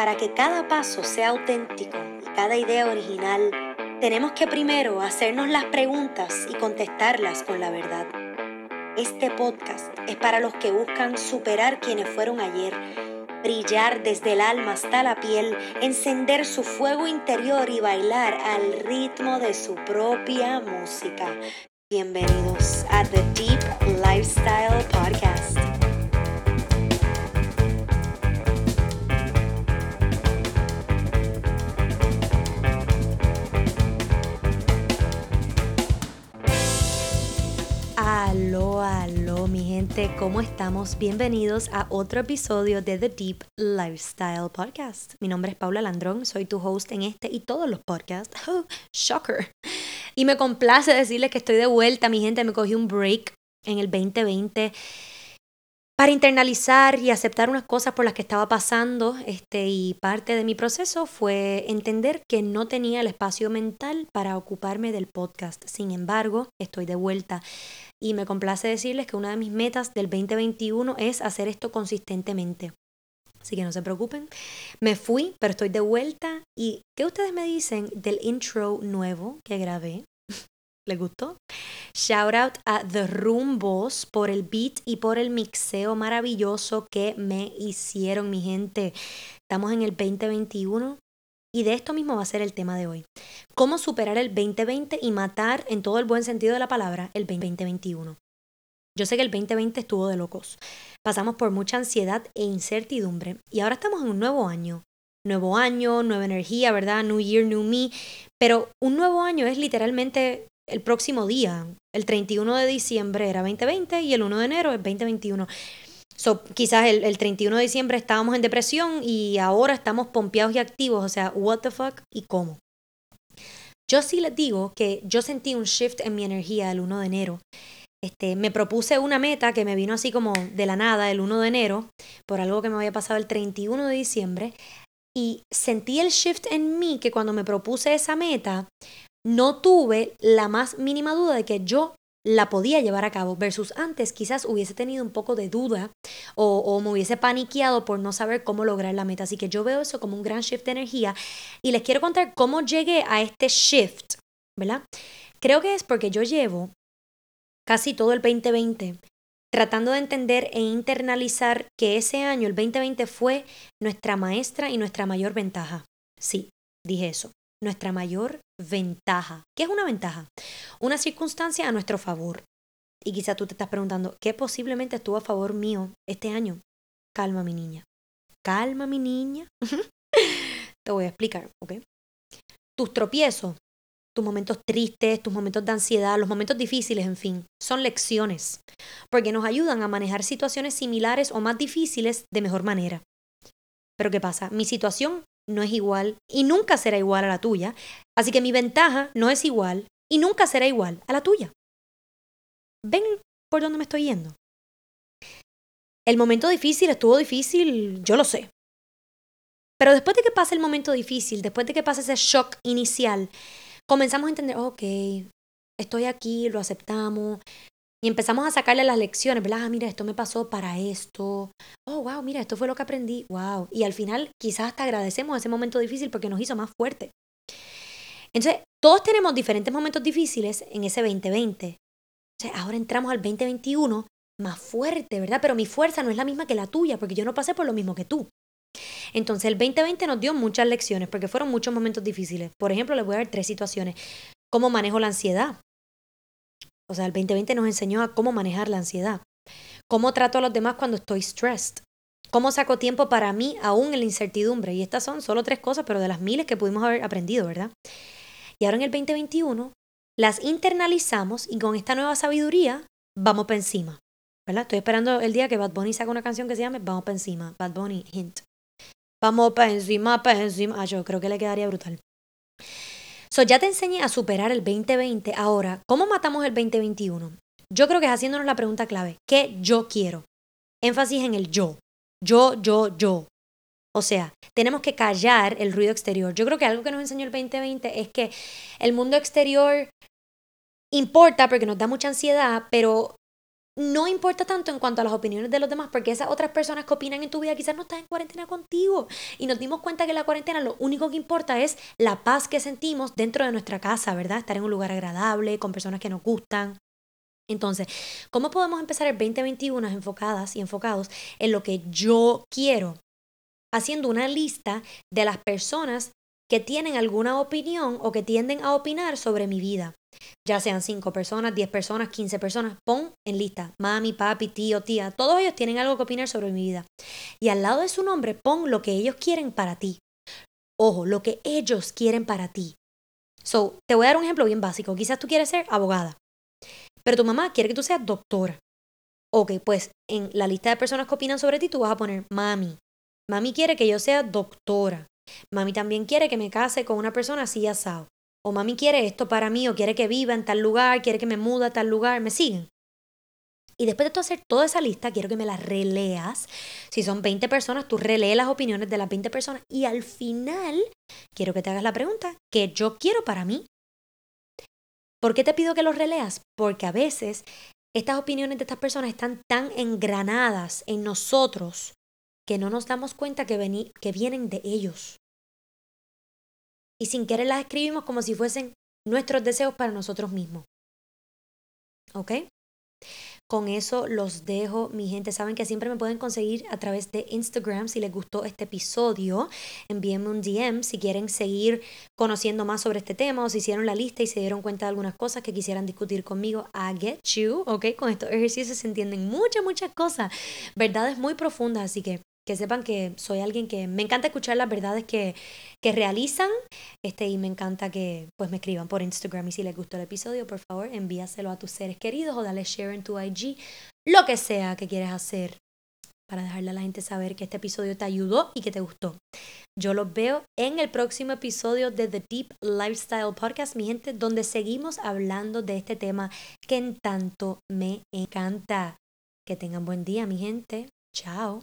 Para que cada paso sea auténtico y cada idea original, tenemos que primero hacernos las preguntas y contestarlas con la verdad. Este podcast es para los que buscan superar quienes fueron ayer, brillar desde el alma hasta la piel, encender su fuego interior y bailar al ritmo de su propia música. Bienvenidos a The Deep Lifestyle Podcast. ¿Cómo estamos? Bienvenidos a otro episodio de The Deep Lifestyle Podcast. Mi nombre es Paula Landrón, soy tu host en este y todos los podcasts. Oh, shocker. Y me complace decirles que estoy de vuelta, mi gente, me cogí un break en el 2020 para internalizar y aceptar unas cosas por las que estaba pasando, este, y parte de mi proceso fue entender que no tenía el espacio mental para ocuparme del podcast. Sin embargo, estoy de vuelta y me complace decirles que una de mis metas del 2021 es hacer esto consistentemente. Así que no se preocupen. Me fui, pero estoy de vuelta. ¿Y qué ustedes me dicen del intro nuevo que grabé? ¿Les gustó? Shout out a The Rumbos por el beat y por el mixeo maravilloso que me hicieron, mi gente. Estamos en el 2021 y de esto mismo va a ser el tema de hoy. Cómo superar el 2020 y matar en todo el buen sentido de la palabra el 2021. Yo sé que el 2020 estuvo de locos. Pasamos por mucha ansiedad e incertidumbre y ahora estamos en un nuevo año. Nuevo año, nueva energía, ¿verdad? New Year, New Me. Pero un nuevo año es literalmente el próximo día. El 31 de diciembre era 2020 y el 1 de enero es 2021. So, quizás el, el, 31 de diciembre estábamos en depresión y ahora estamos pompeados y activos. O sea, what the fuck y cómo. Yo sí les digo que yo sentí un shift en mi energía el 1 de enero. Este, me propuse una meta que me vino así como de la nada el 1 de enero, por algo que me había pasado el 31 de diciembre, y sentí el shift en mí que cuando me propuse esa meta, no tuve la más mínima duda de que yo la podía llevar a cabo versus antes quizás hubiese tenido un poco de duda o, o, me hubiese paniqueado por no saber cómo lograr la meta. Así que yo veo eso como un gran shift de energía y les quiero contar cómo llegué a este shift, ¿verdad? Creo que es porque yo llevo casi todo el 2020 tratando de entender e internalizar que ese año, el 2020, fue nuestra maestra y nuestra mayor ventaja. Sí, dije eso nuestra mayor ventaja. ¿Qué es una ventaja? Una circunstancia a nuestro favor. Y quizá tú te estás preguntando, ¿qué posiblemente estuvo a favor mío este año? Calma, mi niña. Calma, mi niña. te voy a explicar, ¿ok? Tus tropiezos, tus momentos tristes, tus momentos de ansiedad, los momentos difíciles, en fin, son lecciones, porque nos ayudan a manejar situaciones similares o más difíciles de mejor manera. Pero ¿qué pasa? Mi situación no es igual y nunca será igual a la tuya. Así que mi ventaja no es igual y nunca será igual a la tuya. ¿Ven por dónde me estoy yendo? El momento difícil estuvo difícil, yo lo sé. Pero después de que pase el momento difícil, después de que pase ese shock inicial, comenzamos a entender, ok, estoy aquí, lo aceptamos, y empezamos a sacarle las lecciones, ¿verdad? Ah, mira, esto me pasó para esto. Oh, wow, mira, esto fue lo que aprendí. Wow. Y al final quizás hasta agradecemos ese momento difícil porque nos hizo más fuerte. Entonces, todos tenemos diferentes momentos difíciles en ese 2020. O sea, ahora entramos al 2021 más fuerte, ¿verdad? Pero mi fuerza no es la misma que la tuya porque yo no pasé por lo mismo que tú. Entonces, el 2020 nos dio muchas lecciones porque fueron muchos momentos difíciles. Por ejemplo, les voy a dar tres situaciones. ¿Cómo manejo la ansiedad? O sea, el 2020 nos enseñó a cómo manejar la ansiedad, cómo trato a los demás cuando estoy stressed, cómo saco tiempo para mí aún en la incertidumbre. Y estas son solo tres cosas, pero de las miles que pudimos haber aprendido, ¿verdad? Y ahora en el 2021 las internalizamos y con esta nueva sabiduría vamos para encima. ¿verdad? Estoy esperando el día que Bad Bunny saque una canción que se llame Vamos para encima. Bad Bunny, hint. Vamos para encima, para encima. Ah, yo creo que le quedaría brutal. So, ya te enseñé a superar el 2020. Ahora, ¿cómo matamos el 2021? Yo creo que es haciéndonos la pregunta clave. ¿Qué yo quiero? Énfasis en el yo. Yo, yo, yo. O sea, tenemos que callar el ruido exterior. Yo creo que algo que nos enseñó el 2020 es que el mundo exterior importa porque nos da mucha ansiedad, pero no importa tanto en cuanto a las opiniones de los demás, porque esas otras personas que opinan en tu vida quizás no están en cuarentena contigo. Y nos dimos cuenta que la cuarentena lo único que importa es la paz que sentimos dentro de nuestra casa, ¿verdad? Estar en un lugar agradable, con personas que nos gustan. Entonces, ¿cómo podemos empezar el 2021 enfocadas y enfocados en lo que yo quiero? Haciendo una lista de las personas que tienen alguna opinión o que tienden a opinar sobre mi vida ya sean 5 personas, 10 personas, 15 personas, pon en lista, mami, papi, tío, tía, todos ellos tienen algo que opinar sobre mi vida. Y al lado de su nombre pon lo que ellos quieren para ti. Ojo, lo que ellos quieren para ti. So, te voy a dar un ejemplo bien básico. Quizás tú quieres ser abogada, pero tu mamá quiere que tú seas doctora. Ok, pues en la lista de personas que opinan sobre ti tú vas a poner mami. Mami quiere que yo sea doctora. Mami también quiere que me case con una persona así asado o mami quiere esto para mí, o quiere que viva en tal lugar, quiere que me mude a tal lugar, me siguen. Y después de tú hacer toda esa lista, quiero que me la releas. Si son 20 personas, tú relees las opiniones de las 20 personas y al final quiero que te hagas la pregunta que yo quiero para mí. ¿Por qué te pido que los releas? Porque a veces estas opiniones de estas personas están tan engranadas en nosotros que no nos damos cuenta que, que vienen de ellos y sin querer las escribimos como si fuesen nuestros deseos para nosotros mismos. ¿Ok? Con eso los dejo, mi gente. Saben que siempre me pueden conseguir a través de Instagram si les gustó este episodio. Envíenme un DM si quieren seguir conociendo más sobre este tema o si hicieron la lista y se dieron cuenta de algunas cosas que quisieran discutir conmigo. I get you, ¿ok? Con estos ejercicios se entienden muchas, muchas cosas, verdades muy profundas. Así que que sepan que soy alguien que me encanta escuchar las verdades que, que realizan este, y me encanta que pues me escriban por Instagram y si les gustó el episodio, por favor, envíaselo a tus seres queridos o dale share en tu IG, lo que sea que quieres hacer para dejarle a la gente saber que este episodio te ayudó y que te gustó. Yo los veo en el próximo episodio de The Deep Lifestyle Podcast, mi gente, donde seguimos hablando de este tema que en tanto me encanta. Que tengan buen día, mi gente. Chao.